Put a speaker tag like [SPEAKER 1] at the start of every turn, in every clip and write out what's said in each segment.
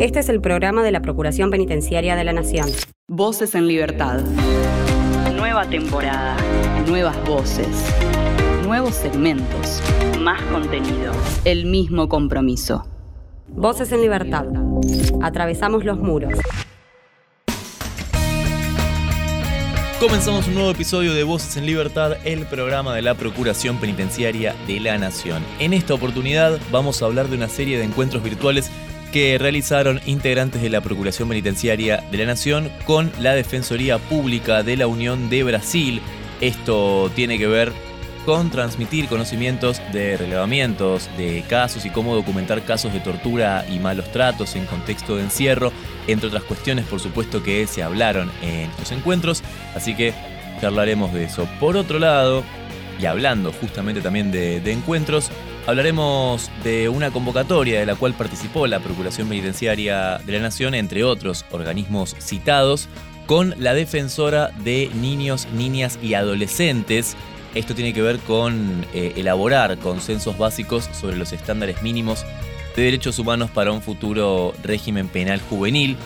[SPEAKER 1] Este es el programa de la Procuración Penitenciaria de la Nación.
[SPEAKER 2] Voces en Libertad.
[SPEAKER 3] Nueva temporada.
[SPEAKER 2] Nuevas voces.
[SPEAKER 3] Nuevos segmentos. Más contenido.
[SPEAKER 2] El mismo compromiso.
[SPEAKER 1] Voces en Libertad. Atravesamos los muros.
[SPEAKER 4] Comenzamos un nuevo episodio de Voces en Libertad, el programa de la Procuración Penitenciaria de la Nación. En esta oportunidad vamos a hablar de una serie de encuentros virtuales que realizaron integrantes de la Procuración Penitenciaria de la Nación con la Defensoría Pública de la Unión de Brasil. Esto tiene que ver con transmitir conocimientos de relevamientos de casos y cómo documentar casos de tortura y malos tratos en contexto de encierro, entre otras cuestiones por supuesto que se hablaron en estos encuentros, así que charlaremos de eso. Por otro lado, y hablando justamente también de, encuentros, hablaremos de una convocatoria de la cual participó la Procuración Penitenciaria de la Nación, entre otros organismos citados, con la defensora de niños, niñas y adolescentes, esto tiene que ver con eh, elaborar consensos básicos sobre los estándares mínimos de derechos humanos para un futuro régimen penal juvenil.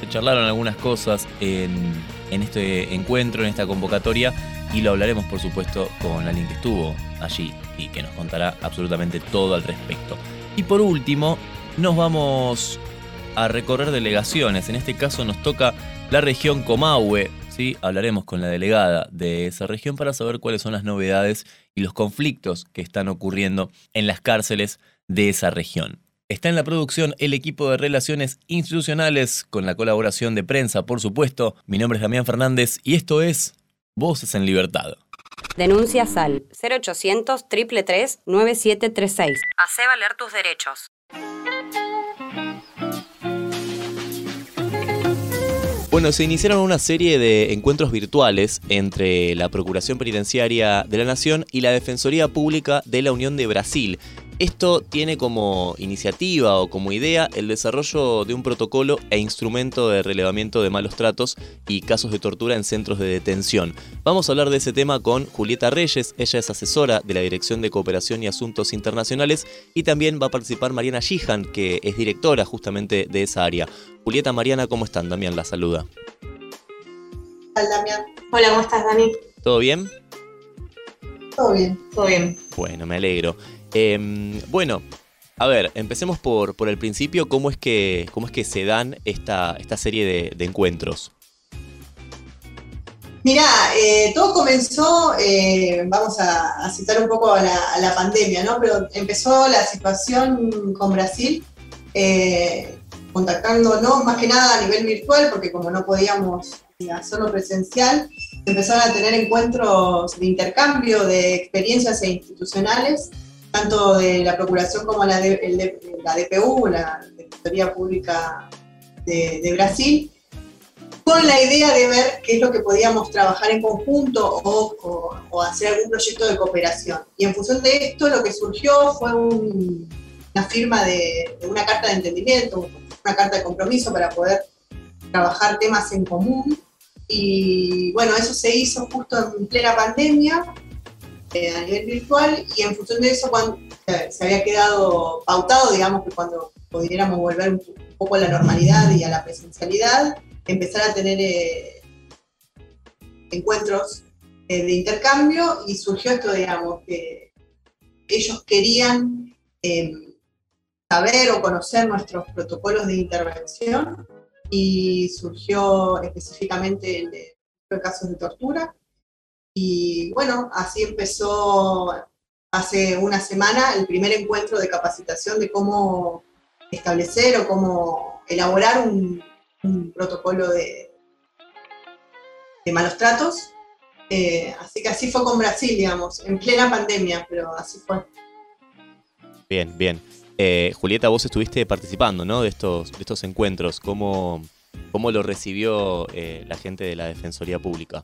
[SPEAKER 4] Se charlaron algunas cosas en, este encuentro, en esta convocatoria, y lo hablaremos por supuesto con alguien que estuvo allí y que nos contará absolutamente todo al respecto. Y por último, nos vamos a recorrer delegaciones. En este caso nos toca la región Comahue, ¿sí? hablaremos con la delegada de esa región para saber cuáles son las novedades y los conflictos que están ocurriendo en las cárceles de esa región. Está en la producción el equipo de relaciones institucionales con la colaboración de prensa, por supuesto. Mi nombre es Damián Fernández y esto es Voces en Libertad.
[SPEAKER 1] Denuncia SAL 0800 333 9736. Hacé valer tus derechos.
[SPEAKER 4] Bueno, se iniciaron una serie de encuentros virtuales entre la Procuración Penitenciaria de la Nación y la Defensoría Pública de la Unión de Brasil. Esto tiene como iniciativa o como idea el desarrollo de un protocolo e instrumento de relevamiento de malos tratos y casos de tortura en centros de detención. Vamos a hablar de ese tema con Julieta Reyes, ella es asesora de la Dirección de Cooperación y Asuntos Internacionales y también va a participar Mariana Gijan, que es directora justamente de esa área. Julieta, Mariana, ¿cómo están? Damián la saluda.
[SPEAKER 5] Hola, Damián. Hola, ¿cómo estás, Dani?
[SPEAKER 4] ¿Todo bien?
[SPEAKER 5] Todo bien, todo bien.
[SPEAKER 4] Bueno, me alegro. Em, bueno, a ver, empecemos por, por el principio. ¿Cómo es que, cómo es que se dan esta, esta serie de, encuentros?
[SPEAKER 5] Mira, eh, todo comenzó, eh, vamos a, citar un poco a la, pandemia, ¿no? Pero empezó la situación con Brasil eh, contactándonos más que nada a nivel virtual, porque como no podíamos hacerlo presencial, empezaron a tener encuentros de intercambio de experiencias e institucionales, tanto de la Procuración como la, de, la DPU, la Defensoría Pública de, Brasil, con la idea de ver qué es lo que podíamos trabajar en conjunto o, hacer algún proyecto de cooperación. Y en función de esto, lo que surgió fue una firma de, de, una carta de entendimiento, una carta de compromiso para poder trabajar temas en común. Y bueno, eso se hizo justo en plena pandemia, eh, a nivel virtual, y en función de eso cuando, se había quedado pautado, digamos, que cuando pudiéramos volver un poco a la normalidad y a la presencialidad, empezar a tener eh, encuentros eh, de intercambio y surgió esto, digamos, que ellos querían saber o conocer nuestros protocolos de intervención y surgió específicamente el de, casos de tortura. Y bueno, así empezó hace una semana el primer encuentro de capacitación de cómo establecer o cómo elaborar un, protocolo de, malos tratos. Eh, así que así fue con Brasil, digamos, en plena pandemia, pero así fue.
[SPEAKER 4] Bien, bien. Eh, Julieta, vos estuviste participando ¿no? de, estos, de estos encuentros. ¿Cómo, cómo lo recibió eh, la gente de la Defensoría Pública?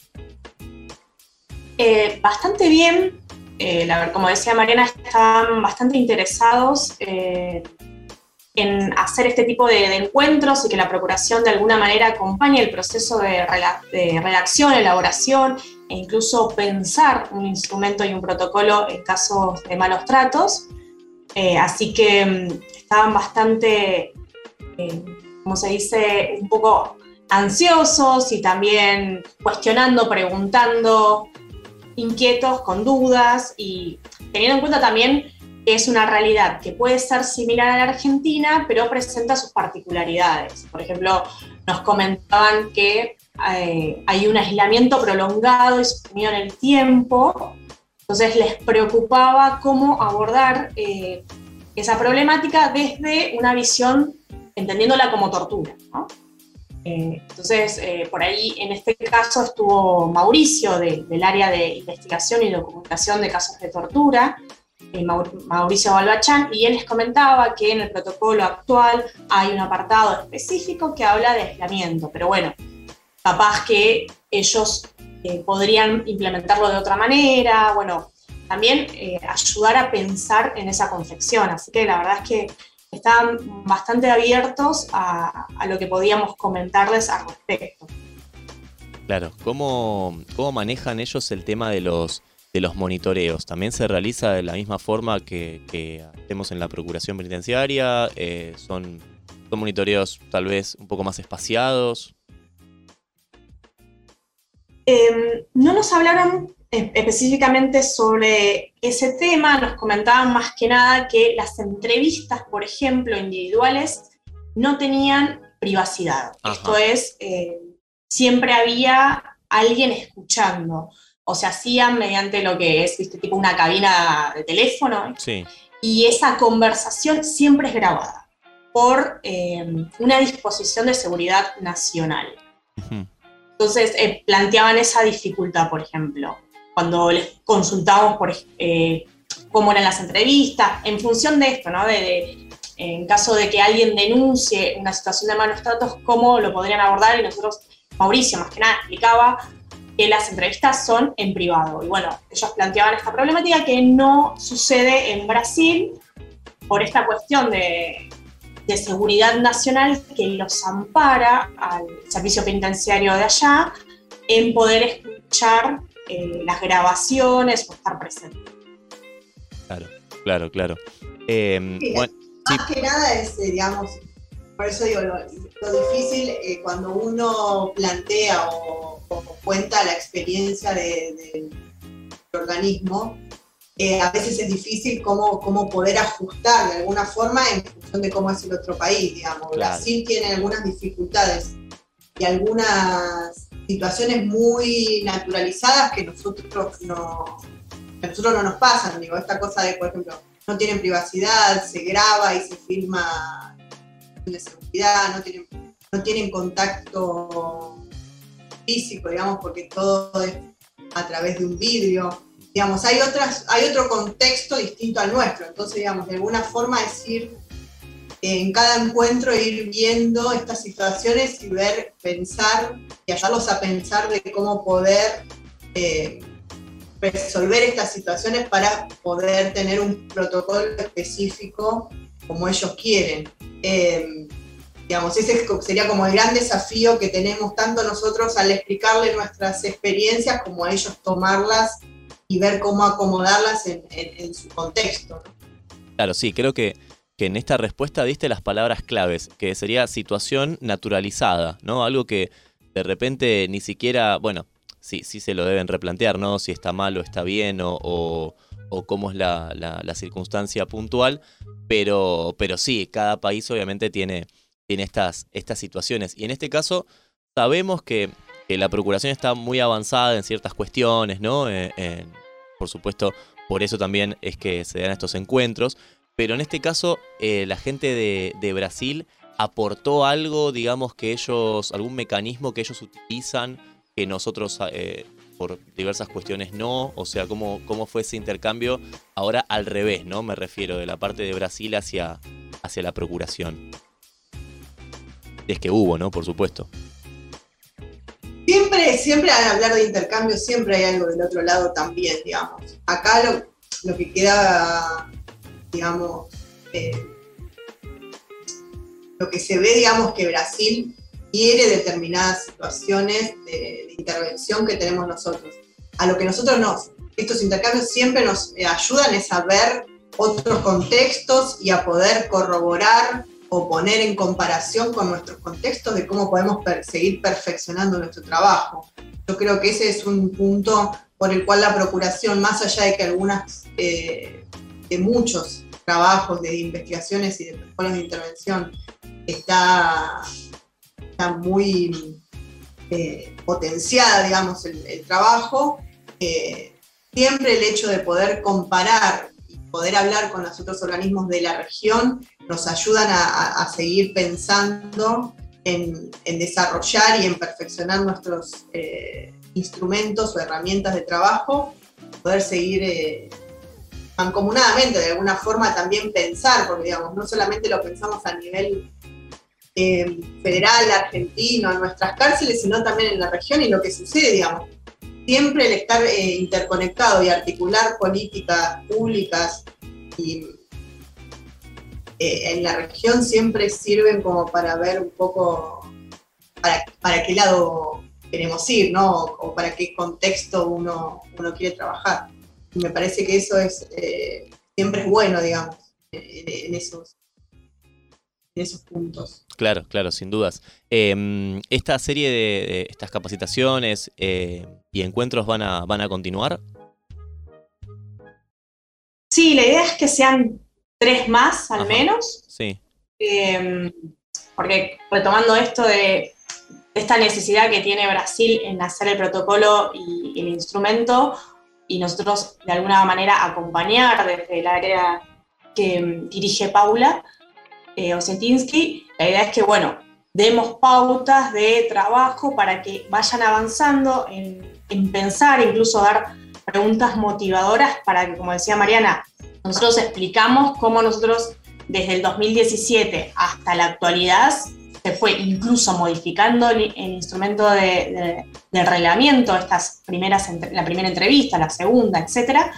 [SPEAKER 6] Eh, bastante bien. La, como decía Mariana, estaban bastante interesados en hacer este tipo de, encuentros y que la Procuración de alguna manera acompañe el proceso de, de redacción, elaboración e incluso pensar un instrumento y un protocolo en casos de malos tratos. Eh, así que mm, estaban bastante eh, como se dice, un poco ansiosos y también cuestionando, preguntando, inquietos, con dudas y teniendo en cuenta también que es una realidad que puede ser similar a la Argentina, pero presenta sus particularidades. Por ejemplo, nos comentaban que eh, hay un aislamiento prolongado y sostenido en el tiempo, entonces les preocupaba cómo abordar eh, esa problemática desde una visión entendiéndola como tortura. Eh, entonces, por ahí en este caso estuvo Mauricio del área de investigación y documentación de casos de tortura, Mauricio Balbachán, y él les comentaba que en el protocolo actual hay un apartado específico que habla de aislamiento, pero bueno, capaz que ellos eh, podrían implementarlo de otra manera, bueno, también eh, ayudar a pensar en esa confección. Así que la verdad es que estaban bastante abiertos a, lo que podíamos comentarles al respecto.
[SPEAKER 4] Claro, ¿Cómo, ¿cómo, manejan ellos el tema de los, de los monitoreos? ¿También se realiza de la misma forma que, que hacemos en la Procuración Penitenciaria? Eh, ¿son, ¿Son monitoreos tal vez un poco más espaciados?
[SPEAKER 6] Em, no nos hablaron específicamente sobre ese tema, nos comentaban más que nada que las entrevistas, por ejemplo, individuales, no tenían privacidad. Esto es, eh, siempre había alguien escuchando, o se hacían mediante lo que es, tipo una cabina de teléfono, y esa conversación siempre es grabada por em, una disposición de seguridad nacional. Entonces eh, planteaban esa dificultad, por ejemplo, cuando les consultamos por eh, cómo eran las entrevistas, en función de esto, ¿no? De, en caso de que alguien denuncie una situación de malos tratos, cómo lo podrían abordar y nosotros, Mauricio más que nada, explicaba que las entrevistas son en privado. Y bueno, ellos planteaban esta problemática que no sucede en Brasil por esta cuestión de, de seguridad nacional que los ampara al servicio penitenciario de allá en poder escuchar eh, las grabaciones o estar presente.
[SPEAKER 4] Claro, claro, claro. Em,
[SPEAKER 5] más que nada es, eh, digamos, por eso digo, lo, difícil eh, cuando uno plantea o, cuenta la experiencia del organismo, eh, a veces es difícil cómo, cómo poder ajustar de alguna forma en función de cómo es el otro país, digamos. Brasil tiene algunas dificultades y algunas situaciones muy naturalizadas que nosotros no, nosotros no nos pasan, digo, esta cosa de, por ejemplo, no tienen privacidad, se graba y se filma de seguridad, no tienen, no tienen contacto físico, digamos, porque todo es a través de un vidrio. Digamos, hay, otras, hay otro contexto distinto al nuestro, entonces, digamos, de alguna forma decir, en cada encuentro ir viendo estas situaciones y ver, pensar y ayudarlos a pensar de cómo poder eh, resolver estas situaciones para poder tener un protocolo específico como ellos quieren. Eh, digamos, ese sería como el gran desafío que tenemos tanto nosotros al explicarle nuestras experiencias como a ellos tomarlas y ver cómo acomodarlas en, su contexto.
[SPEAKER 4] Claro, sí, creo que, que, en esta respuesta diste las palabras claves, que sería situación naturalizada, ¿no? Algo que de repente ni siquiera, bueno, sí, sí se lo deben replantear, ¿no? Si está mal o está bien o, o, cómo es la, la, circunstancia puntual, pero, pero sí, cada país obviamente tiene, tiene estas, estas situaciones. Y en este caso sabemos que la Procuración está muy avanzada en ciertas cuestiones, ¿no? Eh, por supuesto, por eso también es que se dan estos encuentros. Pero en este caso, eh, la gente de, Brasil aportó algo, digamos, que ellos, algún mecanismo que ellos utilizan, que nosotros eh, por diversas cuestiones no, o sea, ¿cómo, cómo fue ese intercambio ahora al revés, ¿no? Me refiero de la parte de Brasil hacia, hacia la procuración. Es que hubo, ¿no? Por supuesto.
[SPEAKER 5] Siempre, siempre al hablar de intercambio, siempre hay algo del otro lado también, digamos. Acá lo, que queda, digamos, eh, lo que se ve, digamos, que Brasil quiere determinadas situaciones de, intervención que tenemos nosotros. A lo que nosotros nos, estos intercambios siempre nos eh, ayudan es a ver otros contextos y a poder corroborar o poner en comparación con nuestros contextos de cómo podemos seguir perfeccionando nuestro trabajo. Yo creo que ese es un punto por el cual la Procuración, más allá de que algunas, eh, de muchos trabajos de investigaciones y de protocolos de intervención, está, está muy eh, potenciada, digamos, el, trabajo, eh, siempre el hecho de poder comparar y poder hablar con los otros organismos de la región nos ayudan a, seguir pensando en, desarrollar y en perfeccionar nuestros eh, instrumentos o herramientas de trabajo, poder seguir mancomunadamente, de alguna forma también pensar, porque digamos, no solamente lo pensamos a nivel eh, federal, argentino, en nuestras cárceles, sino también en la región y lo que sucede, digamos. Siempre el estar interconectado y articular políticas públicas y eh, en la región siempre sirven como para ver un poco para, qué lado queremos ir, ¿no? O, para qué contexto uno, uno quiere trabajar. Me parece que eso es eh, siempre es bueno, digamos, en, esos, en esos puntos.
[SPEAKER 4] Claro, claro, sin dudas. Em, ¿Esta serie de, estas capacitaciones eh, y encuentros van a, van a continuar?
[SPEAKER 6] Sí, la idea es que sean tres más al menos.
[SPEAKER 4] Sí.
[SPEAKER 6] Em, porque retomando esto de esta necesidad que tiene Brasil en hacer el protocolo y el instrumento, y nosotros de alguna manera acompañar desde el área que dirige Paula eh, la idea es que, bueno, demos pautas de trabajo para que vayan avanzando en, en pensar, incluso dar preguntas motivadoras para que, como decía Mariana, nosotros explicamos cómo nosotros desde el 2017 hasta la actualidad se fue incluso modificando el, instrumento de, reglamento, estas primeras, la primera entrevista, la segunda, etcétera,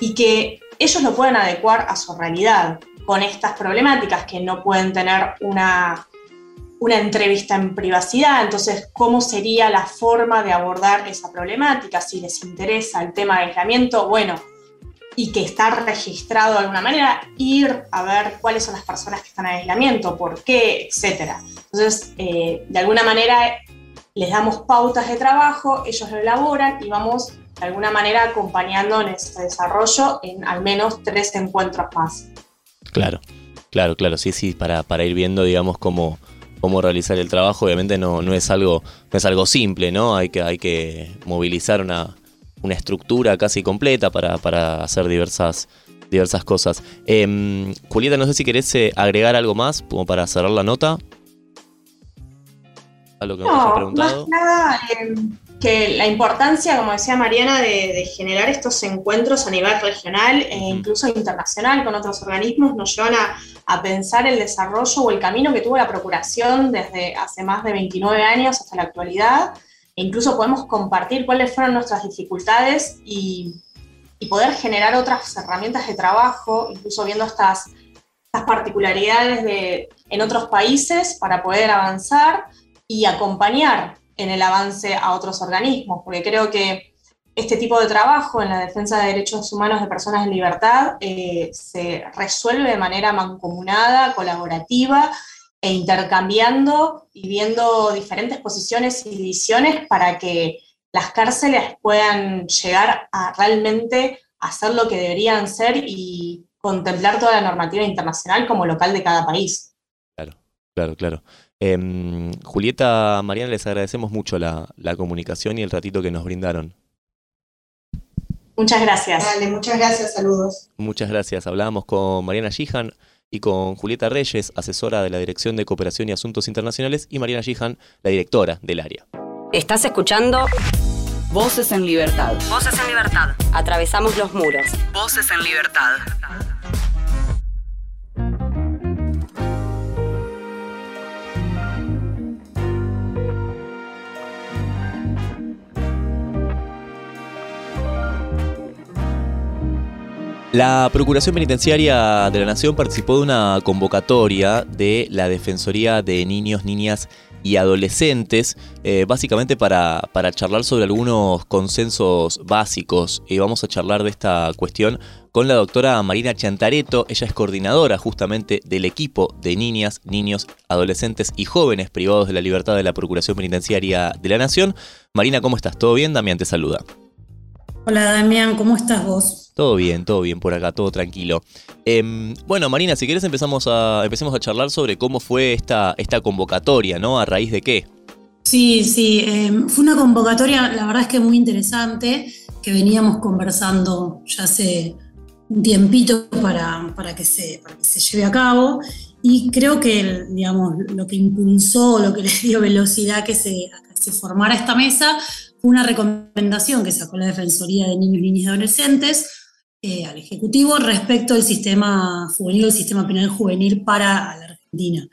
[SPEAKER 6] y que ellos lo pueden adecuar a su realidad con estas problemáticas que no pueden tener una, una entrevista en privacidad, entonces, ¿cómo sería la forma de abordar esa problemática? Si les interesa el tema de aislamiento, bueno, y que está registrado de alguna manera, ir a ver cuáles son las personas que están en aislamiento, por qué, etc. Entonces, eh, de alguna manera les damos pautas de trabajo, ellos lo elaboran y vamos de alguna manera acompañando en ese desarrollo en al menos tres encuentros más.
[SPEAKER 4] Claro, claro, claro, sí, sí, para, para ir viendo, digamos, cómo, cómo realizar el trabajo, obviamente no, no, es algo, no es algo simple, ¿no? Hay que, hay que movilizar una, una estructura casi completa para, hacer diversas, diversas cosas. Em, Julieta, no sé si querés eh, agregar algo más como para cerrar la nota.
[SPEAKER 6] A lo que no, preguntado. Más nada, em, que la importancia, como decía Mariana, de, generar estos encuentros a nivel regional e incluso internacional con otros organismos nos llevan a, a, pensar el desarrollo o el camino que tuvo la Procuración desde hace más de 29 años hasta la actualidad incluso podemos compartir cuáles fueron nuestras dificultades y, poder generar otras herramientas de trabajo, incluso viendo estas, estas particularidades de, en otros países para poder avanzar y acompañar en el avance a otros organismos, porque creo que este tipo de trabajo en la defensa de derechos humanos de personas en libertad eh, se resuelve de manera mancomunada, colaborativa e intercambiando y viendo diferentes posiciones y visiones para que las cárceles puedan llegar a realmente hacer lo que deberían ser y contemplar toda la normativa internacional como local de cada país.
[SPEAKER 4] Claro, claro, claro. Em, Julieta, Mariana, les agradecemos mucho la, la, comunicación y el ratito que nos brindaron.
[SPEAKER 6] Muchas gracias.
[SPEAKER 5] Dale, muchas gracias, saludos.
[SPEAKER 4] Muchas gracias. Hablábamos con Mariana Gijan y con Julieta Reyes, asesora de la Dirección de Cooperación y Asuntos Internacionales, y Mariana Gijan, la directora del área.
[SPEAKER 1] Estás escuchando
[SPEAKER 2] Voces en Libertad.
[SPEAKER 1] Voces en Libertad. Atravesamos los muros.
[SPEAKER 2] Voces en Libertad.
[SPEAKER 4] La Procuración Penitenciaria de la Nación participó de una convocatoria de la Defensoría de Niños, Niñas y Adolescentes, eh, básicamente para, para, charlar sobre algunos consensos básicos. Y vamos a charlar de esta cuestión con la doctora Marina Chantareto. Ella es coordinadora justamente del equipo de niñas, niños, adolescentes y jóvenes privados de la libertad de la Procuración Penitenciaria de la Nación. Marina, ¿cómo estás? ¿Todo bien? Damián te saluda.
[SPEAKER 7] Hola Damián, ¿cómo estás vos?
[SPEAKER 4] Todo bien, todo bien por acá, todo tranquilo. Eh, bueno, Marina, si quieres empezamos a, empecemos a charlar sobre cómo fue esta, esta convocatoria, ¿no? ¿A raíz de qué?
[SPEAKER 7] Sí, sí, eh, fue una convocatoria, la verdad es que muy interesante, que veníamos conversando ya hace un tiempito para, para, que, se, para que se lleve a cabo. Y creo que, digamos, lo que impulsó, lo que le dio velocidad que se, a que se formara esta mesa una recomendación que sacó la Defensoría de Niños, Niñas y Adolescentes eh, al Ejecutivo respecto al sistema juvenil, el sistema penal juvenil para la Argentina.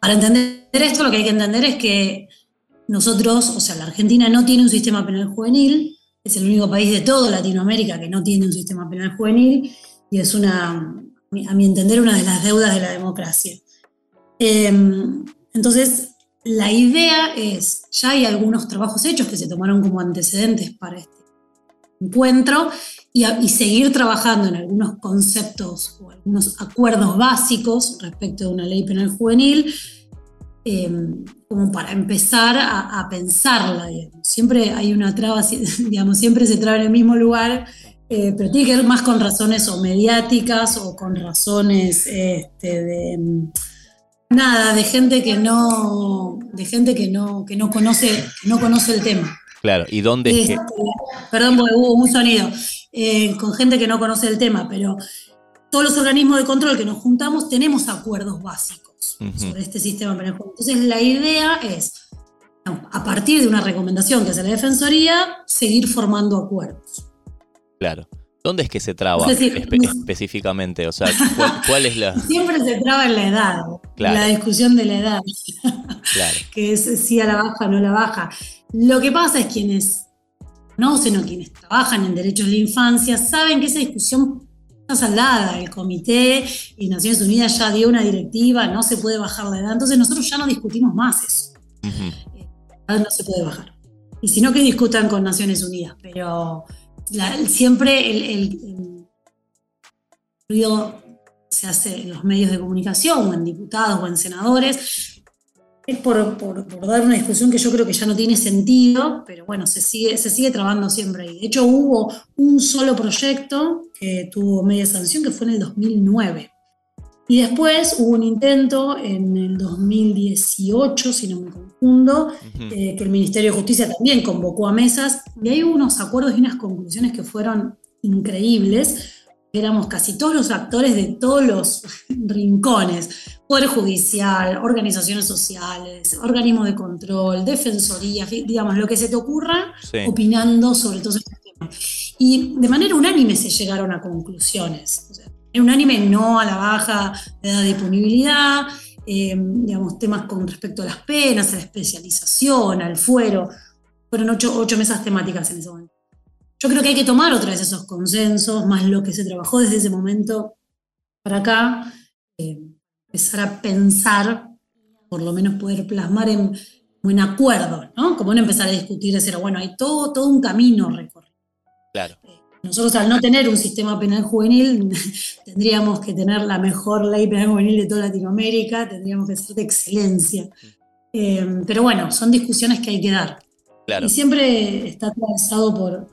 [SPEAKER 7] Para entender esto, lo que hay que entender es que nosotros, o sea, la Argentina no tiene un sistema penal juvenil, es el único país de toda Latinoamérica que no tiene un sistema penal juvenil y es una, a mi entender, una de las deudas de la democracia. Eh, entonces, la idea es, ya hay algunos trabajos hechos que se tomaron como antecedentes para este encuentro y, seguir trabajando en algunos conceptos o algunos acuerdos básicos respecto de una ley penal juvenil, em, como para empezar a, pensarla. Siempre hay una traba, digamos, siempre se traba en el mismo lugar, eh, pero tiene que ver más con razones o mediáticas o con razones este, de Nada, de gente que no, de gente que no, que no conoce, no conoce el tema.
[SPEAKER 4] Claro, ¿y dónde es que... Este,
[SPEAKER 7] perdón, porque hubo un sonido. Eh, con gente que no conoce el tema, pero todos los organismos de control que nos juntamos tenemos acuerdos básicos sobre este sistema penal. Entonces, la idea es, a partir de una recomendación que hace la Defensoría, seguir formando acuerdos.
[SPEAKER 4] Claro. ¿Dónde es que se traba específicamente? O sea, ¿cuál, es la...?
[SPEAKER 7] Siempre se traba en la edad, la discusión de la edad. Claro. que es si a la baja o no la baja. Lo que pasa es quienes conocen o quienes trabajan en derechos de la infancia saben que esa discusión está saldada. El Comité y Naciones Unidas ya dio una directiva, no se puede bajar la edad. Entonces nosotros ya no discutimos más eso. La edad no se puede bajar. Y si no, que discutan con Naciones Unidas. Pero siempre el, ruido se hace en los medios de comunicación, o en diputados, o en senadores, es por, dar una discusión que yo creo que ya no tiene sentido, pero bueno, se sigue, se sigue trabando siempre ahí. De hecho, hubo un solo proyecto que tuvo media sanción, que fue en el 2009. Y después hubo un intento en el 2018, si no me confundo, eh, que el Ministerio de Justicia también convocó a mesas, y hay unos acuerdos y unas conclusiones que fueron increíbles. Éramos casi todos los actores de todos los rincones, Poder Judicial, organizaciones sociales, organismos de control, defensoría, digamos, lo que se te ocurra, opinando sobre todos estos temas. Y de manera unánime se llegaron a conclusiones. O sea, en un anime no a la baja de edad de disponibilidad, eh, digamos, temas con respecto a las penas, a la especialización, al fuero. Fueron ocho, mesas temáticas en ese momento. Yo creo que hay que tomar otra vez esos consensos, más lo que se trabajó desde ese momento para acá, eh, empezar a pensar, por lo menos poder plasmar en, en acuerdos, ¿no? Como no empezar a discutir, decir, bueno, hay todo, todo un camino recorrido.
[SPEAKER 4] Claro.
[SPEAKER 7] Eh, nosotros al no tener un sistema penal juvenil, tendríamos que tener la mejor ley penal juvenil de toda Latinoamérica, tendríamos que ser de excelencia. Eh, pero bueno, son discusiones que hay que dar. Y siempre está atravesado por,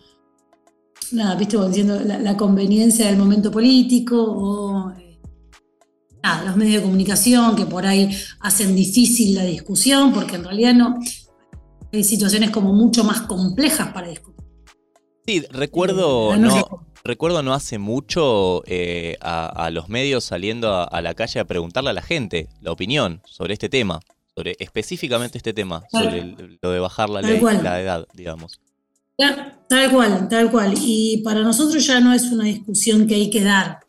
[SPEAKER 7] nada, viste, diciendo la, conveniencia del momento político o eh, los medios de comunicación que por ahí hacen difícil la discusión, porque en realidad no, hay situaciones como mucho más complejas para discutir.
[SPEAKER 4] Sí, recuerdo, no, recuerdo no hace mucho eh, a, los medios saliendo a, la calle a preguntarle a la gente la opinión sobre este tema, sobre específicamente este tema, sobre lo de bajar la ley, la edad, digamos.
[SPEAKER 7] Tal cual, tal cual. Y para nosotros ya no es una discusión que hay que dar.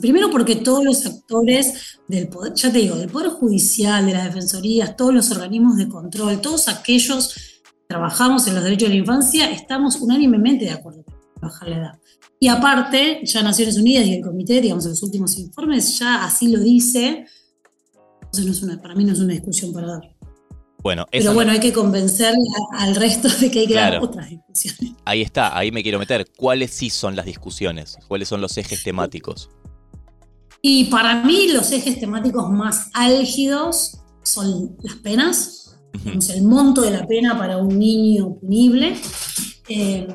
[SPEAKER 7] Primero porque todos los actores del poder, ya te digo, del Poder Judicial, de las Defensorías, todos los organismos de control, todos aquellos trabajamos en los derechos de la infancia, estamos unánimemente de acuerdo con bajar la edad. Y aparte, ya Naciones Unidas y el comité, digamos, en los últimos informes, ya así lo dice. Entonces, no es una, para mí no es una discusión para dar.
[SPEAKER 4] Bueno,
[SPEAKER 7] Pero bueno, hay que convencer al resto de que hay que dar otras discusiones.
[SPEAKER 4] Ahí está, ahí me quiero meter. ¿Cuáles sí son las discusiones? ¿Cuáles son los ejes temáticos?
[SPEAKER 7] Y para mí los ejes temáticos más álgidos son las penas, el monto de la pena para un niño punible. Eh,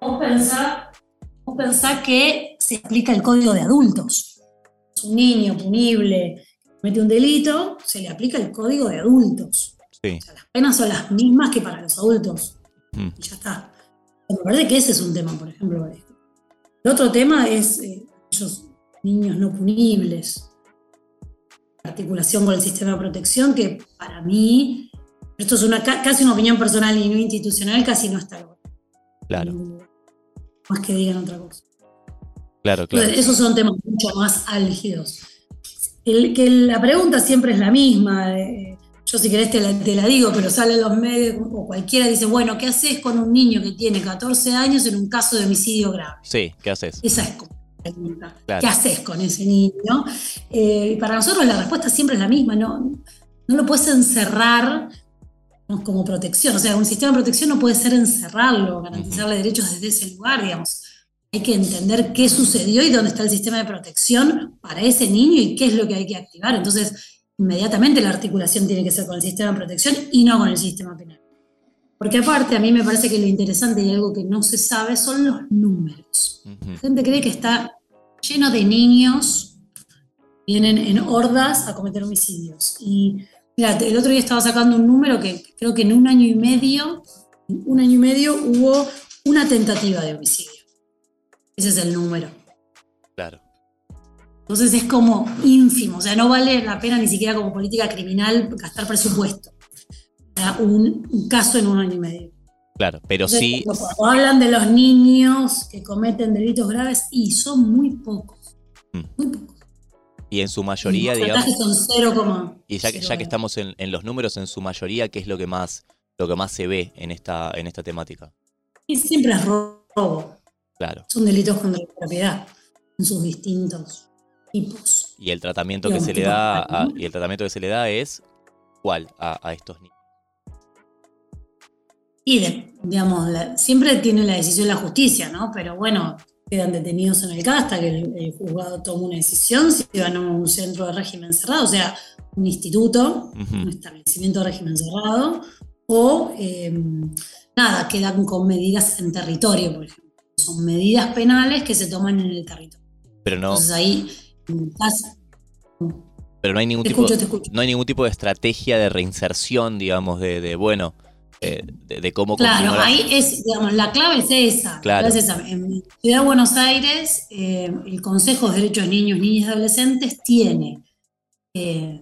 [SPEAKER 7] vos, pensar, que se aplica el código de adultos. Un niño punible comete un delito, se le aplica el código de adultos. Las penas son las mismas que para los adultos. Y ya está. Me parece que ese es un tema, por ejemplo. El otro tema es eh, ellos, niños no punibles articulación con el sistema de protección, que para mí, esto es una, casi una opinión personal y no institucional, casi no está
[SPEAKER 4] Claro.
[SPEAKER 7] Más que digan otra cosa.
[SPEAKER 4] Claro, claro.
[SPEAKER 7] esos son temas mucho más álgidos. El, que la pregunta siempre es la misma. Yo si querés te la, te la, digo, pero sale en los medios o cualquiera dice, bueno, ¿qué haces con un niño que tiene 14 años en un caso de homicidio grave?
[SPEAKER 4] Sí, ¿qué haces?
[SPEAKER 7] Esa es como ¿Qué haces con ese niño? Eh, para nosotros la respuesta siempre es la misma, no, no lo puedes encerrar como protección, o sea, un sistema de protección no puede ser encerrarlo, garantizarle derechos desde ese lugar, digamos. Hay que entender qué sucedió y dónde está el sistema de protección para ese niño y qué es lo que hay que activar. Entonces, inmediatamente la articulación tiene que ser con el sistema de protección y no con el sistema penal. Porque aparte, a mí me parece que lo interesante y algo que no se sabe son los números. La gente cree que está lleno de niños, vienen en hordas a cometer homicidios. Y mira, el otro día estaba sacando un número que creo que en un año y medio, un año y medio hubo una tentativa de homicidio. Ese es el número. Entonces es como ínfimo, o sea, no vale la pena ni siquiera como política criminal gastar presupuesto un, caso en un año y medio.
[SPEAKER 4] Claro, pero sí.
[SPEAKER 7] Cuando hablan de los niños que cometen delitos graves, y son muy pocos. Mm. Muy pocos.
[SPEAKER 4] Y en su mayoría, digamos.
[SPEAKER 7] Son 0,
[SPEAKER 4] y ya que, ya que estamos en, los números, en su mayoría, ¿qué es lo que más, lo que más se ve en esta, en esta temática?
[SPEAKER 7] Y siempre es robo.
[SPEAKER 4] Claro.
[SPEAKER 7] Son delitos contra la propiedad, en sus distintos tipos.
[SPEAKER 4] Y el tratamiento que se le da, y el tratamiento que se le da es cuál a estos niños.
[SPEAKER 7] Y, digamos, siempre tiene la decisión la justicia, ¿no? Pero bueno, quedan detenidos en el CAS hasta que el, juzgado toma una decisión, si van a un centro de régimen cerrado, o sea, un instituto, un establecimiento de régimen cerrado, o em, nada, quedan con medidas en territorio, por ejemplo. Son medidas penales que se toman en el territorio.
[SPEAKER 4] Pero no.
[SPEAKER 7] Entonces ahí,
[SPEAKER 4] pero no hay ningún tipo, no hay ningún tipo de estrategia de reinserción, digamos, de, de bueno, eh, de, cómo
[SPEAKER 7] Claro, ahí es, digamos, la clave es esa.
[SPEAKER 4] Claro.
[SPEAKER 7] En Ciudad de Buenos Aires, eh, el Consejo de Derechos de Niños, Niñas y Adolescentes tiene eh,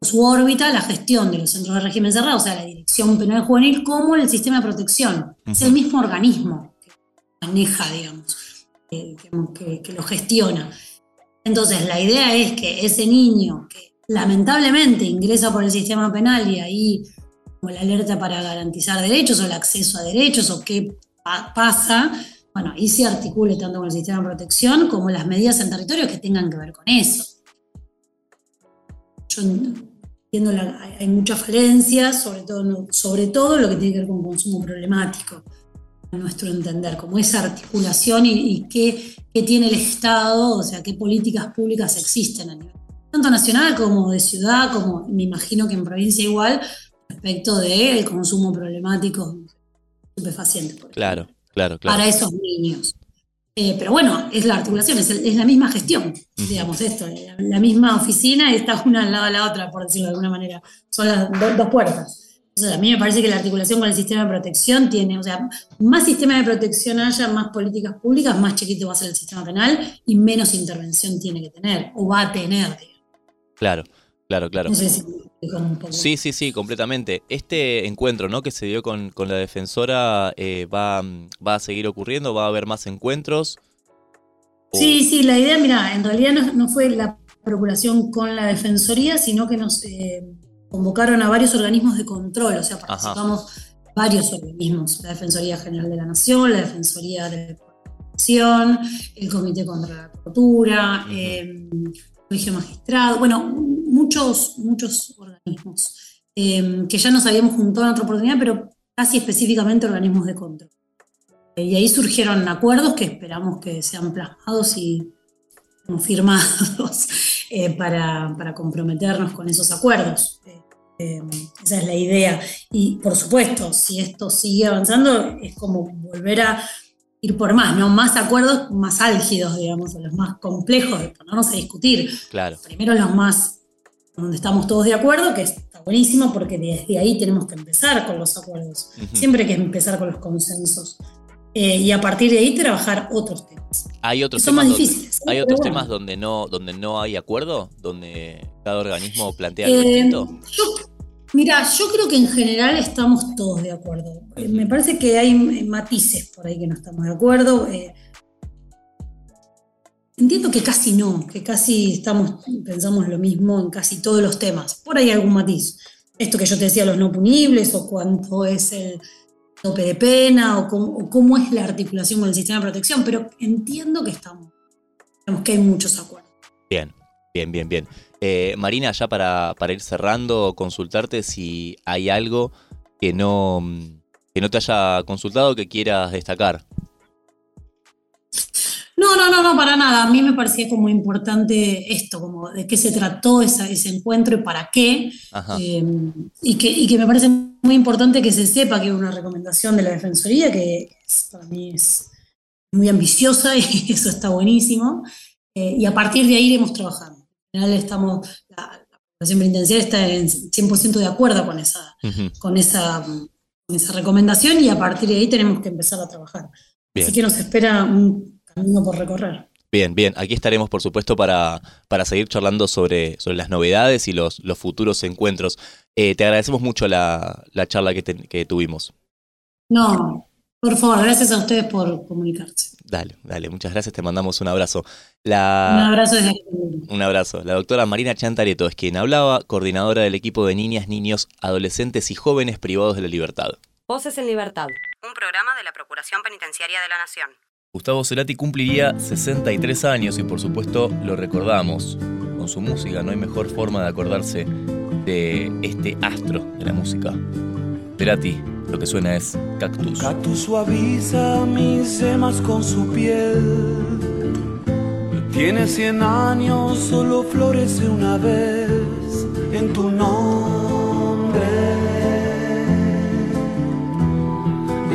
[SPEAKER 7] su órbita la gestión de los centros de régimen cerrado, o sea, la Dirección Penal Juvenil, como el sistema de protección. Es el mismo organismo que maneja, digamos, que, que lo gestiona. Entonces, la idea es que ese niño que lamentablemente ingresa por el sistema penal y ahí como la alerta para garantizar derechos o el acceso a derechos o qué pasa, bueno, ahí se articule tanto con el sistema de protección como las medidas en territorio que tengan que ver con eso. Yo entiendo, la, hay muchas falencias, sobre todo, sobre todo lo que tiene que ver con consumo problemático, a nuestro entender, como esa articulación y, qué, qué, tiene el Estado, o sea, qué políticas públicas existen a nivel tanto nacional como de ciudad, como me imagino que en provincia igual, respecto del consumo problemático de estupefacientes.
[SPEAKER 4] Claro, claro, claro.
[SPEAKER 7] Para esos niños. Eh, pero bueno, es la articulación, es, la misma gestión, digamos, esto, la, misma oficina y está una al lado de la otra, por decirlo de alguna manera. Son las dos puertas. A mí me parece que la articulación con el sistema de protección tiene, o sea, más sistema de protección haya, más políticas públicas, más chiquito va a ser el sistema penal y menos intervención tiene que tener, o va a tener.
[SPEAKER 4] Claro. Claro, claro. Sí, sí, sí, completamente. Este encuentro ¿no? que se dio con, la defensora eh, va, va, a seguir ocurriendo, va a haber más encuentros.
[SPEAKER 7] Sí, sí, la idea, mira, en realidad no, fue la procuración con la defensoría, sino que nos eh, convocaron a varios organismos de control, o sea, participamos varios organismos, la Defensoría General de la Nación, la Defensoría del Información, el Comité contra la Tortura, el Colegio Magistrado, bueno, muchos, muchos organismos que ya nos habíamos juntado en otra oportunidad, pero casi específicamente organismos de control. Y ahí surgieron acuerdos que esperamos que sean plasmados y firmados eh, para, para, comprometernos con esos acuerdos. Eh, eh, esa es la idea. Y por supuesto, si esto sigue avanzando, es como volver a ir por más, ¿no? Más acuerdos más álgidos, digamos, los más complejos, de ponernos a discutir.
[SPEAKER 4] Claro.
[SPEAKER 7] Primero los más donde estamos todos de acuerdo, que está buenísimo porque desde ahí tenemos que empezar con los acuerdos. Siempre hay que empezar con los consensos. Eh, y a partir de ahí trabajar otros temas.
[SPEAKER 4] Hay otros temas, donde, ¿hay otros temas donde no, donde no hay acuerdo, donde cada organismo plantea algo eh, distinto.
[SPEAKER 7] mira, yo creo que en general estamos todos de acuerdo. Eh, me parece que hay matices por ahí que no estamos de acuerdo. entiendo que casi no, que casi estamos, pensamos lo mismo en casi todos los temas. Por ahí hay algún matiz. Esto que yo te decía, los no punibles o cuánto es el tope de pena o cómo, es la articulación con el sistema de protección, pero entiendo que estamos, que hay muchos acuerdos.
[SPEAKER 4] Bien, bien, bien, bien. Eh, Marina, ya para, para, ir cerrando, consultarte si hay algo que no, que no te haya consultado que quieras destacar.
[SPEAKER 7] No, no, no, no, para nada. A mí me parecía como importante esto, como de qué se trató ese encuentro y para qué. Eh, y, que, y, que, me parece muy importante que se sepa que es una recomendación de la Defensoría, que para mí es muy ambiciosa y eso está buenísimo. Eh, y a partir de ahí iremos trabajando. En general estamos, la, Población Penitenciaria está en 100% de acuerdo con esa, con, esa, con esa recomendación y a partir de ahí tenemos que empezar a trabajar. Así que nos espera un camino por recorrer.
[SPEAKER 4] Bien, bien. Aquí estaremos, por supuesto, para, para seguir charlando sobre, sobre las novedades y los, los futuros encuentros. Eh, te agradecemos mucho la, charla que, tuvimos.
[SPEAKER 7] No, por favor, gracias a ustedes por comunicarse.
[SPEAKER 4] Dale, dale, muchas gracias, te mandamos un abrazo.
[SPEAKER 7] La, un abrazo desde
[SPEAKER 4] Un abrazo. La doctora Marina Chantareto es quien hablaba, coordinadora del equipo de niñas, niños, adolescentes y jóvenes privados de la libertad.
[SPEAKER 1] Voces en Libertad, un programa de la Procuración Penitenciaria de la Nación.
[SPEAKER 4] Gustavo Cerati cumpliría 63 años y por supuesto lo recordamos con su música. No hay mejor forma de acordarse de este astro de la música. Cerati, lo que suena es Cactus.
[SPEAKER 8] Cactus suaviza mis semas con su piel. Tiene 100 años, solo florece una vez en tu nombre.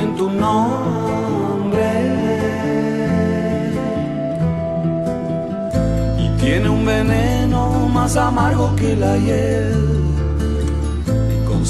[SPEAKER 8] En tu nombre. Tiene un veneno más amargo que la hiel.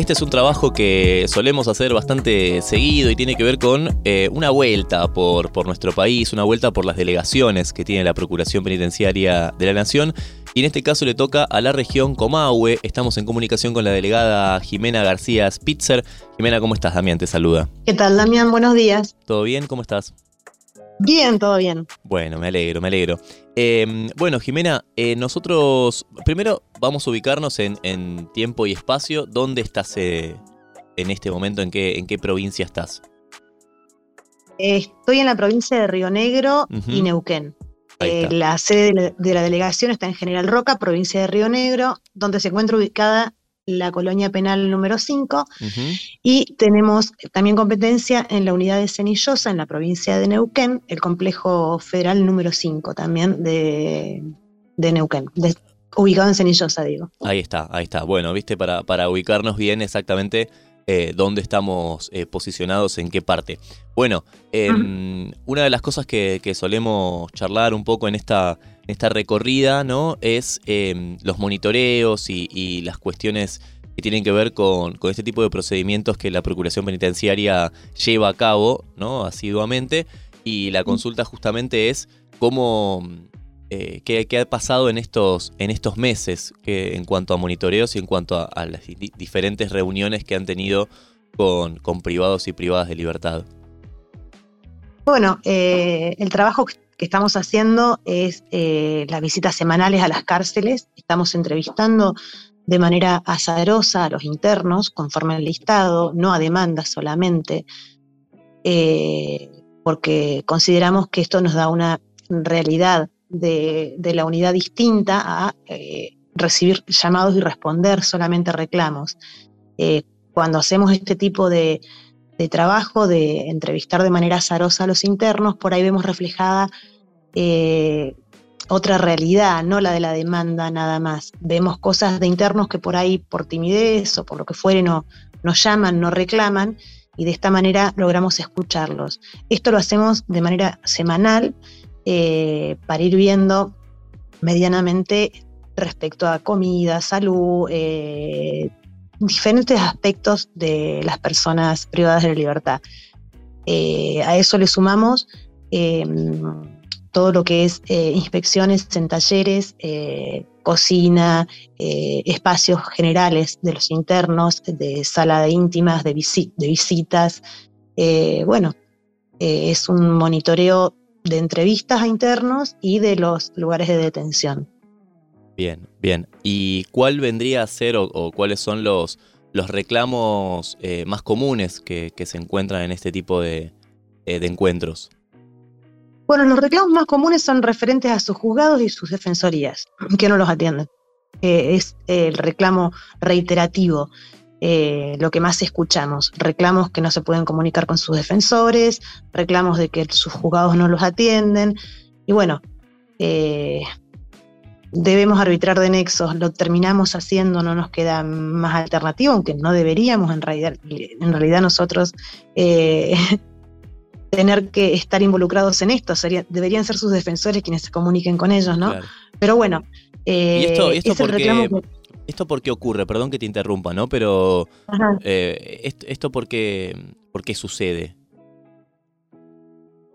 [SPEAKER 4] Este es un trabajo que solemos hacer bastante seguido y tiene que ver con eh, una vuelta por, por nuestro país, una vuelta por las delegaciones que tiene la Procuración Penitenciaria de la Nación y en este caso le toca a la región Comahue. Estamos en comunicación con la delegada Jimena García Spitzer. Jimena, ¿cómo estás? Damián te saluda.
[SPEAKER 9] ¿Qué tal, Damián? Buenos días.
[SPEAKER 4] ¿Todo bien? ¿Cómo estás?
[SPEAKER 9] Bien, todo bien.
[SPEAKER 4] Bueno, me alegro, me alegro. Em, bueno, Jimena, eh, nosotros primero vamos a ubicarnos en, tiempo y espacio. ¿Dónde estás eh, en este momento? ¿En qué, ¿En qué provincia estás?
[SPEAKER 9] Estoy en la provincia de Río Negro y Neuquén. Eh, la sede de la, delegación está en General Roca, provincia de Río Negro, donde se encuentra ubicada la colonia penal número 5 y tenemos también competencia en la unidad de Cenillosa en la provincia de Neuquén, el complejo federal número 5 también de, Neuquén, ubicado en Cenillosa, digo.
[SPEAKER 4] Ahí está, ahí está. Bueno, viste, para, para ubicarnos bien exactamente eh, dónde estamos eh, posicionados, en qué parte. Bueno, em, una de las cosas que, solemos charlar un poco en esta, esta recorrida, ¿no? Es em, los monitoreos y, las cuestiones que tienen que ver con, este tipo de procedimientos que la Procuración Penitenciaria lleva a cabo, ¿no? Asiduamente. Y la consulta justamente es cómo eh, ¿qué, ha pasado en estos, en estos meses en cuanto a monitoreos y en cuanto a, las diferentes reuniones que han tenido con, privados y privadas de libertad?
[SPEAKER 9] Bueno, eh, el trabajo que estamos haciendo es eh, las visitas semanales a las cárceles. Estamos entrevistando de manera azarosa a los internos, conforme al listado, no a demanda solamente, porque consideramos que esto nos da una realidad de, la unidad distinta a eh, recibir llamados y responder solamente reclamos. Eh, cuando hacemos este tipo de, trabajo, de entrevistar de manera azarosa a los internos, por ahí vemos reflejada eh, otra realidad, no la de la demanda nada más. Vemos cosas de internos que por ahí, por timidez o por lo que fuere, no, nos llaman, no reclaman, y de esta manera logramos escucharlos. Esto lo hacemos de manera semanal eh, para ir viendo medianamente respecto a comida, salud, eh, diferentes aspectos de las personas privadas de la libertad. A eso le sumamos todo lo que es inspecciones en talleres, cocina, espacios generales de los internos, de sala de íntimas, de, visitas. bueno, es un monitoreo de entrevistas a internos y de los lugares de detención.
[SPEAKER 4] Bien, bien. ¿Y cuál vendría a ser o, cuáles son los, los reclamos eh, más comunes que, se encuentran en este tipo eh, de, encuentros?
[SPEAKER 9] Bueno, los reclamos más comunes son referentes a sus juzgados y sus defensorías, que no los atienden. Eh, es el reclamo reiterativo. Eh, lo que más escuchamos. Reclamos que no se pueden comunicar con sus defensores, reclamos de que sus juzgados no los atienden. Y bueno, eh, debemos arbitrar de nexos, lo terminamos haciendo, no nos queda más alternativa, aunque no deberíamos en realidad, en realidad nosotros eh, tener que estar involucrados en esto, Sería, deberían ser sus defensores quienes se comuniquen con ellos, ¿no? Pero bueno,
[SPEAKER 4] ¿Y esto, es el reclamo ¿Esto por qué ocurre? Perdón que te interrumpa, ¿no? Pero eh, esto, por, qué, por, qué, sucede?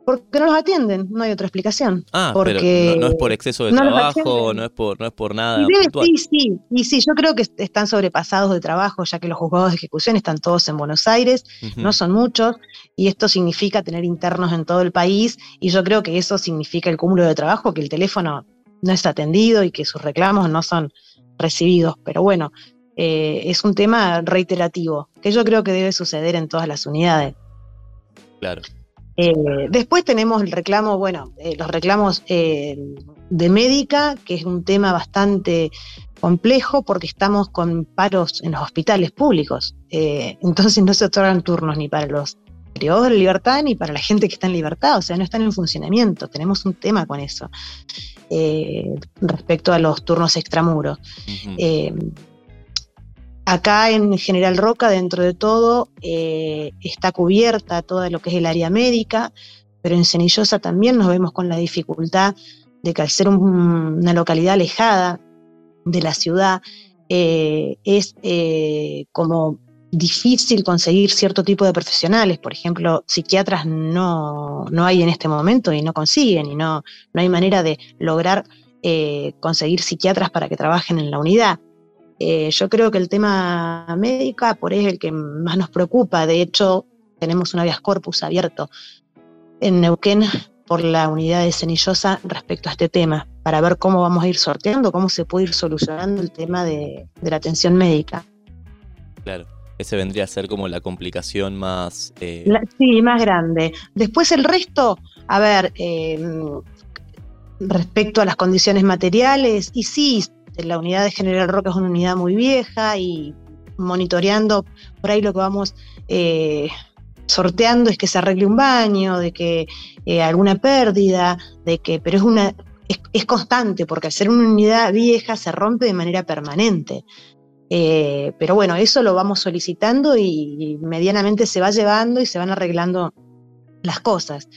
[SPEAKER 9] Porque no los atienden, no hay otra explicación.
[SPEAKER 4] Ah,
[SPEAKER 9] porque
[SPEAKER 4] pero no, es por exceso de trabajo, no es por, no es por nada.
[SPEAKER 9] Sí, sí, y sí, yo creo que están sobrepasados de trabajo, ya que los juzgados de ejecución están todos en Buenos Aires, no son muchos, y esto significa tener internos en todo el país, y yo creo que eso significa el cúmulo de trabajo, que el teléfono no es atendido y que sus reclamos no son recibidos. Pero bueno, eh, es un tema reiterativo, que yo creo que debe suceder en todas las unidades.
[SPEAKER 4] Claro.
[SPEAKER 9] Eh, después tenemos el reclamo, bueno, eh, los reclamos eh, de médica, que es un tema bastante complejo porque estamos con paros en los hospitales públicos. entonces no se otorgan turnos ni para los privados de libertad ni para la gente que está en libertad, o sea, no están en funcionamiento. Tenemos un tema con eso respecto a los turnos extramuros. Acá en General Roca, dentro de todo, eh, está cubierta todo lo que es el área médica, pero en Cenillosa también nos vemos con la dificultad de que al ser una localidad alejada de la ciudad, eh, es eh, como difícil conseguir cierto tipo de profesionales. Por ejemplo, psiquiatras no, no hay en este momento y no consiguen y no, no hay manera de lograr conseguir psiquiatras para que trabajen en la unidad. Eh, yo creo que el tema médica por ahí es el que más nos preocupa. De hecho, tenemos un habeas corpus abierto en Neuquén por la unidad de Cenillosa respecto a este tema, para ver cómo vamos a ir sorteando, cómo se puede ir solucionando el tema de, la atención médica.
[SPEAKER 4] Claro, ese vendría a ser como la complicación más...
[SPEAKER 9] Eh, sí, más grande. Después el resto, a ver, eh, respecto a las condiciones materiales, y sí, la unidad de General Roca es una unidad muy vieja y monitoreando por ahí lo que vamos eh, sorteando es que se arregle un baño, de que eh, alguna pérdida, de que, pero es una es, constante porque al ser una unidad vieja se rompe de manera permanente. Eh, pero bueno, eso lo vamos solicitando y, medianamente se va llevando y se van arreglando las cosas.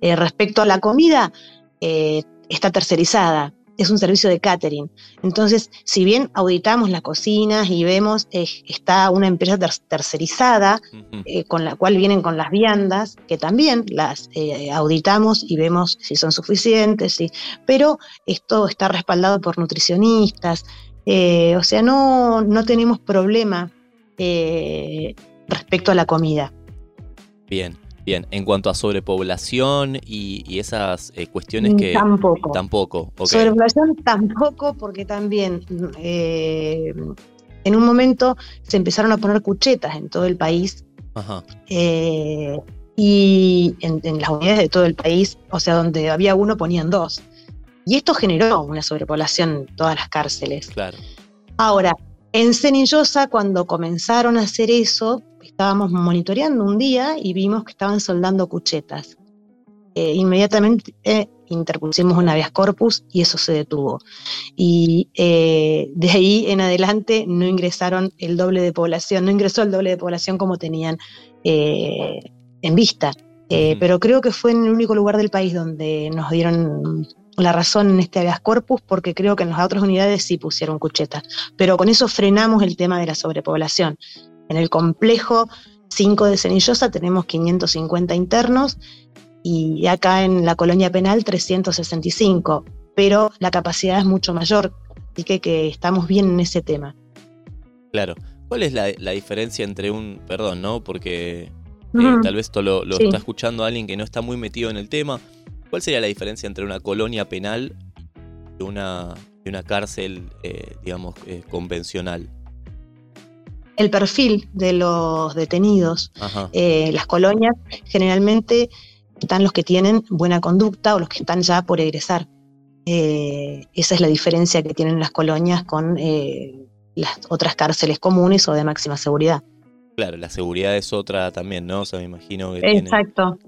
[SPEAKER 9] respecto a la comida, está tercerizada es un servicio de catering. Entonces, si bien auditamos las cocinas y vemos, eh, está una empresa tercerizada eh, con la cual vienen con las viandas, que también las eh, auditamos y vemos si son suficientes, sí. pero esto está respaldado por nutricionistas, o sea, no, no tenemos problema respecto a la comida.
[SPEAKER 4] Bien. Bien, en cuanto a sobrepoblación y, esas eh, cuestiones que...
[SPEAKER 9] Tampoco.
[SPEAKER 4] Tampoco,
[SPEAKER 9] Sobrepoblación tampoco, porque también eh, en un momento se empezaron a poner cuchetas en todo el país. Ajá. Eh, y en, en, las unidades de todo el país, o sea, donde había uno ponían dos. Y esto generó una sobrepoblación en todas las cárceles.
[SPEAKER 4] Claro.
[SPEAKER 9] Ahora, en Cenillosa, cuando comenzaron a hacer eso, estábamos monitoreando un día y vimos que estaban soldando cuchetas. Eh, inmediatamente eh, interpusimos un habeas corpus y eso se detuvo. Y eh, de ahí en adelante no ingresaron el doble de población, no ingresó el doble de población como tenían en vista. Pero creo que fue en el único lugar del país donde nos dieron la razón en este habeas corpus, porque creo que en las otras unidades sí pusieron cuchetas. Pero con eso frenamos el tema de la sobrepoblación. En el complejo 5 de Cenillosa tenemos 550 internos y acá en la colonia penal 365, pero la capacidad es mucho mayor, así que, que estamos bien en ese tema.
[SPEAKER 4] Claro. ¿Cuál es la, diferencia entre un, perdón, ¿no? Porque eh, tal vez esto lo, está escuchando alguien que no está muy metido en el tema. ¿Cuál sería la diferencia entre una colonia penal y una, una cárcel, eh, digamos, eh, convencional?
[SPEAKER 9] El perfil de los detenidos. Eh, las colonias generalmente están los que tienen buena conducta o los que están ya por egresar. Eh, esa es la diferencia que tienen las colonias con eh, las otras cárceles comunes o de máxima seguridad.
[SPEAKER 4] Claro, la seguridad es otra también, ¿no? O sea, me imagino que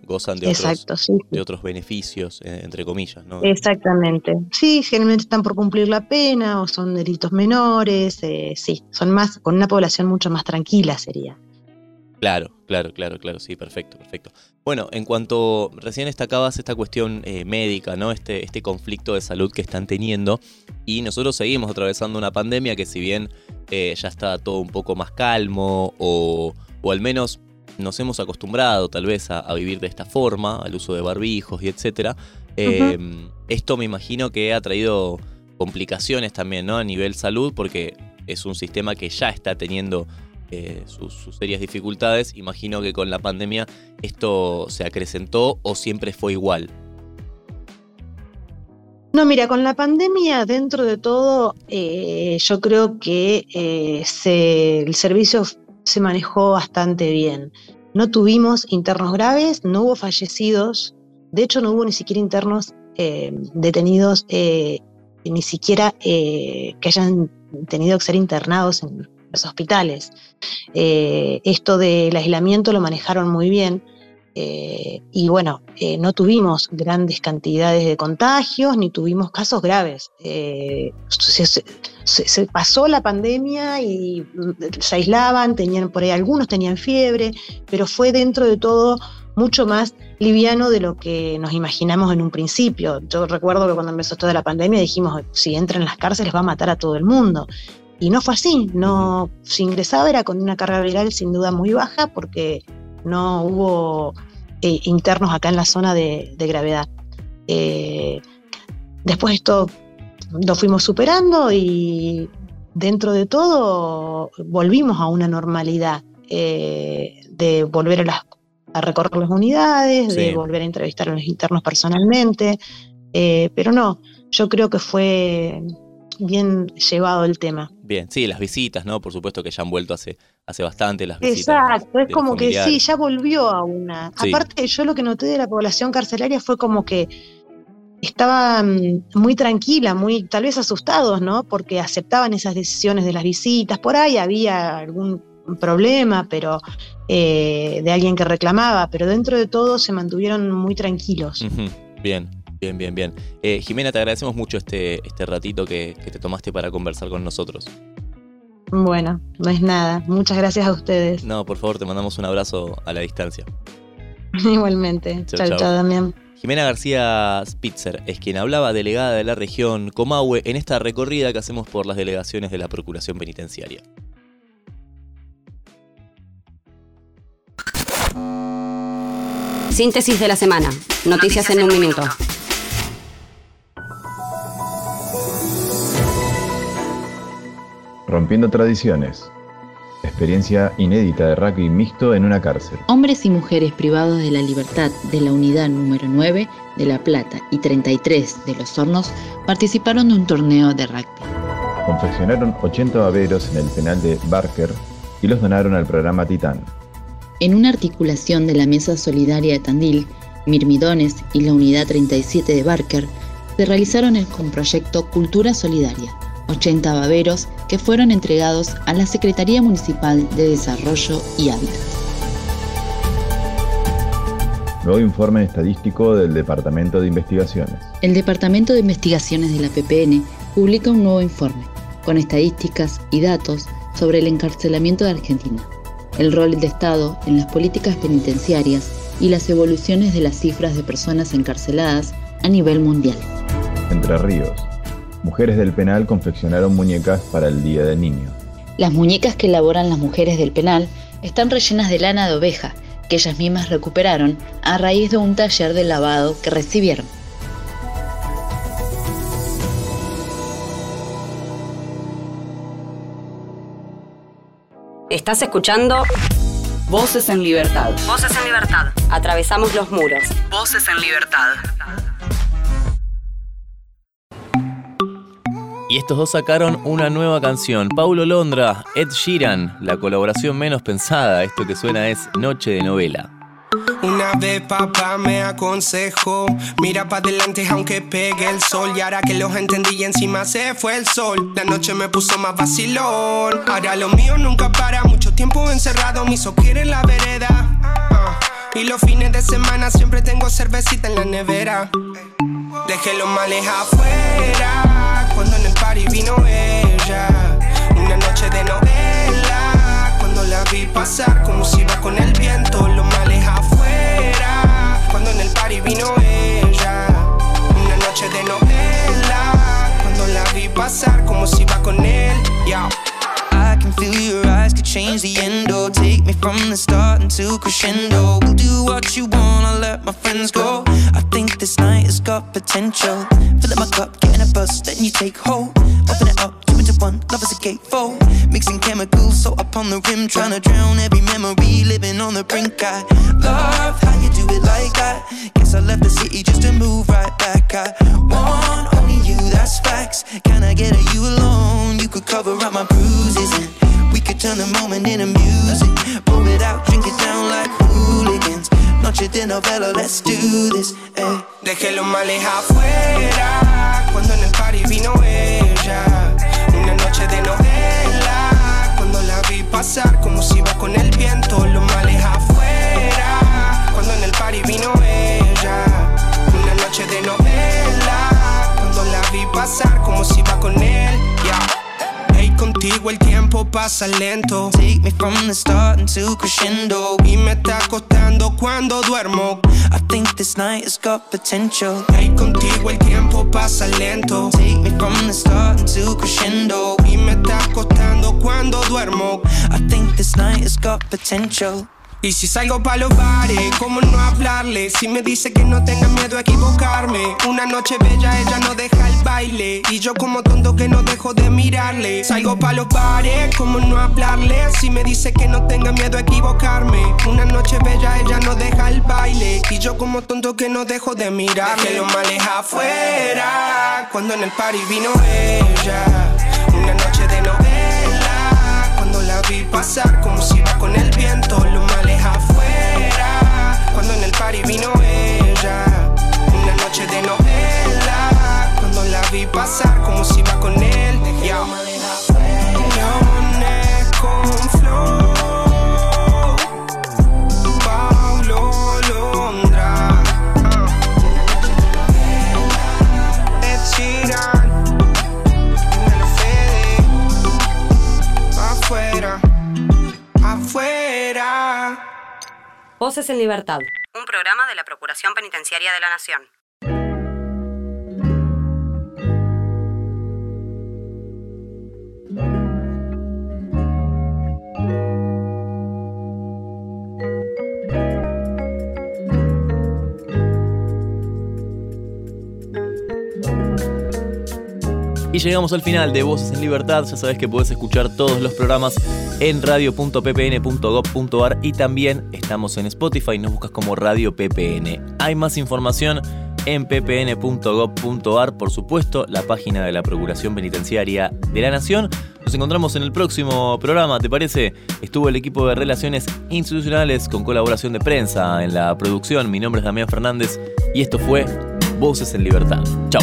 [SPEAKER 4] gozan de otros, de otros beneficios, eh, entre comillas, ¿no?
[SPEAKER 9] Exactamente. Sí, generalmente están por cumplir la pena o son delitos menores, eh, sí, son más, con una población mucho más tranquila sería.
[SPEAKER 4] Claro, claro, claro, claro, sí, perfecto, perfecto. Bueno, en cuanto recién destacabas esta cuestión eh, médica, ¿no? Este, este conflicto de salud que están teniendo, y nosotros seguimos atravesando una pandemia que si bien eh, ya está todo un poco más calmo, o, o al menos nos hemos acostumbrado tal vez a, vivir de esta forma, al uso de barbijos y etcétera. Em, esto me imagino que ha traído complicaciones también, ¿no? A nivel salud, porque es un sistema que ya está teniendo eh, sus, serias dificultades. Imagino que con la pandemia esto se acrecentó o siempre fue igual.
[SPEAKER 9] No, mira, con la pandemia, dentro de todo, eh, yo creo que eh, el servicio se manejó bastante bien. No tuvimos internos graves, no hubo fallecidos, de hecho no hubo ni siquiera internos detenidos, ni siquiera que hayan tenido que ser internados en los hospitales. Eh, esto del aislamiento lo manejaron muy bien. Eh, y bueno, eh, no tuvimos grandes cantidades de contagios ni tuvimos casos graves. Se, pasó la pandemia y mm, se aislaban, tenían por ahí algunos tenían fiebre, pero fue dentro de todo mucho más liviano de lo que nos imaginamos en un principio. Yo recuerdo que cuando empezó toda la pandemia dijimos, si entran en las cárceles va a matar a todo el mundo. Y no fue así, no, si ingresaba era con una carga viral sin duda muy baja porque no hubo eh, internos acá en la zona de, gravedad. Eh, después esto lo fuimos superando y dentro de todo volvimos a una normalidad eh, de volver a, a, recorrer las unidades, de volver a entrevistar a los internos personalmente, pero no, yo creo que fue bien llevado el tema.
[SPEAKER 4] Bien, sí, las visitas, ¿no? Por supuesto que ya han vuelto hace, hace bastante las visitas.
[SPEAKER 9] Exacto, es como que sí, ya volvió a una. Aparte, yo lo que noté de la población carcelaria fue como que estaba muy tranquila, muy tal vez asustados, ¿no? Porque aceptaban esas decisiones de las visitas. Por ahí había algún problema, pero eh, de alguien que reclamaba, pero dentro de todo se mantuvieron muy tranquilos.
[SPEAKER 4] Bien. Bien, bien, bien. Eh, Jimena, te agradecemos mucho este, este ratito que, te tomaste para conversar con nosotros.
[SPEAKER 9] Bueno, no es nada. Muchas gracias a ustedes.
[SPEAKER 4] No, por favor, te mandamos un abrazo a la distancia.
[SPEAKER 9] Igualmente. Chao, chao, también.
[SPEAKER 4] Jimena García Spitzer es quien hablaba, delegada de la región Comahue, en esta recorrida que hacemos por las delegaciones de la Procuración Penitenciaria.
[SPEAKER 1] Síntesis de la semana. Noticias, en un minuto.
[SPEAKER 10] Rompiendo tradiciones. Experiencia inédita de rugby mixto en una cárcel.
[SPEAKER 11] Hombres y mujeres privados de la libertad de la unidad número 9 de La Plata y 33 de Los Hornos participaron de un torneo de rugby.
[SPEAKER 10] Confeccionaron 80 baberos en el penal de Barker y los donaron al programa Titán.
[SPEAKER 11] En una articulación de la Mesa Solidaria de Tandil, Mirmidones y la Unidad 37 de Barker, se realizaron el proyecto Cultura Solidaria 80 baberos que fueron entregados a la Secretaría Municipal de Desarrollo y Hábitat.
[SPEAKER 10] Nuevo informe estadístico del Departamento de Investigaciones.
[SPEAKER 11] El Departamento de Investigaciones de la PPN publica un nuevo informe con estadísticas y datos sobre el encarcelamiento de Argentina, el rol del Estado en las políticas penitenciarias y las evoluciones de las cifras de personas encarceladas a nivel mundial.
[SPEAKER 10] Entre Ríos, mujeres del penal confeccionaron muñecas para el Día del Niño.
[SPEAKER 11] Las muñecas que elaboran las mujeres del penal están rellenas de lana de oveja, que ellas mismas recuperaron a raíz de un taller de lavado que recibieron.
[SPEAKER 1] Estás escuchando
[SPEAKER 2] Voces en Libertad.
[SPEAKER 1] Voces en Libertad. Atravesamos los muros.
[SPEAKER 2] Voces en Libertad.
[SPEAKER 4] Y estos dos sacaron una nueva canción. Paulo Londra, Ed Sheeran, la colaboración menos pensada. Esto que suena es Noche de Novela.
[SPEAKER 12] Una vez papá me aconsejó, mira para adelante aunque pegue el sol. Y ahora que los entendí y encima se fue el sol, la noche me puso más vacilón. Ahora lo mío nunca para, mucho tiempo encerrado, mi hizo en la vereda. Ah, y los fines de semana siempre tengo cervecita en la nevera. Dejé los males afuera cuando en el party vino ella. Una noche de novela, cuando la vi pasar como si iba con el viento, los males afuera. Cuando en el party vino ella. Una noche de novela, cuando la vi pasar como si iba con él. Yeah.
[SPEAKER 13] Can feel your eyes could change the end. Or take me from the start into crescendo. We'll do what you want, I'll let my friends go. I think this night has got potential. Fill up my cup, get in a bus, then you take hold. Open it up, two into one, love is a gatefold. Mixing chemicals, so up on the rim, trying to drown every memory, living on the brink. I love how you do it like that. Guess I left the city just to move right back. I want only you, that's facts. Can I get a you alone? You could cover up my bruises the moment into music. Pour it out, drink it down like hooligans. Noche de novela, let's do this. Eh.
[SPEAKER 12] Dejé los males afuera cuando en el party vino ella. Una noche de novela cuando la vi pasar como si iba con el viento. Los males afuera cuando en el party vino ella. Una noche de novela cuando la vi pasar como si iba con él. Contigo el tiempo pasa lento.
[SPEAKER 13] Take me from the start into crescendo.
[SPEAKER 12] Y me está costando cuando duermo.
[SPEAKER 13] I think this night has got potential.
[SPEAKER 12] Hey, contigo el tiempo pasa lento.
[SPEAKER 13] Take me from the start into crescendo.
[SPEAKER 12] Y me está costando cuando duermo.
[SPEAKER 13] I think this night has got potential.
[SPEAKER 12] Y si salgo pa' los bares, ¿cómo no hablarle? Si me dice que no tenga miedo a equivocarme. Una noche bella, ella no deja el baile. Y yo como tonto que no dejo de mirarle. Salgo pa' los bares, ¿cómo no hablarle? Si me dice que no tenga miedo a equivocarme. Una noche bella, ella no deja el baile. Y yo como tonto que no dejo de mirarle. Que lo males afuera, cuando en el party vino ella. Una noche de novela, cuando la vi pasar como si iba con el viento. Party. Una noche de novela. Cuando la vi pasar como si iba con él. Afuera.
[SPEAKER 1] Voces en Libertad. Un programa de la Procuración Penitenciaria de la Nación.
[SPEAKER 4] Y llegamos al final de Voces en Libertad. Ya sabes que puedes escuchar todos los programas en radio.ppn.gov.ar y también estamos en Spotify, nos buscas como Radio PPN. Hay más información en ppn.gov.ar, por supuesto, la página de la Procuración Penitenciaria de la Nación. Nos encontramos en el próximo programa, ¿te parece? Estuvo el equipo de Relaciones Institucionales con colaboración de prensa en la producción. Mi nombre es Damián Fernández y esto fue Voces en Libertad. Chau.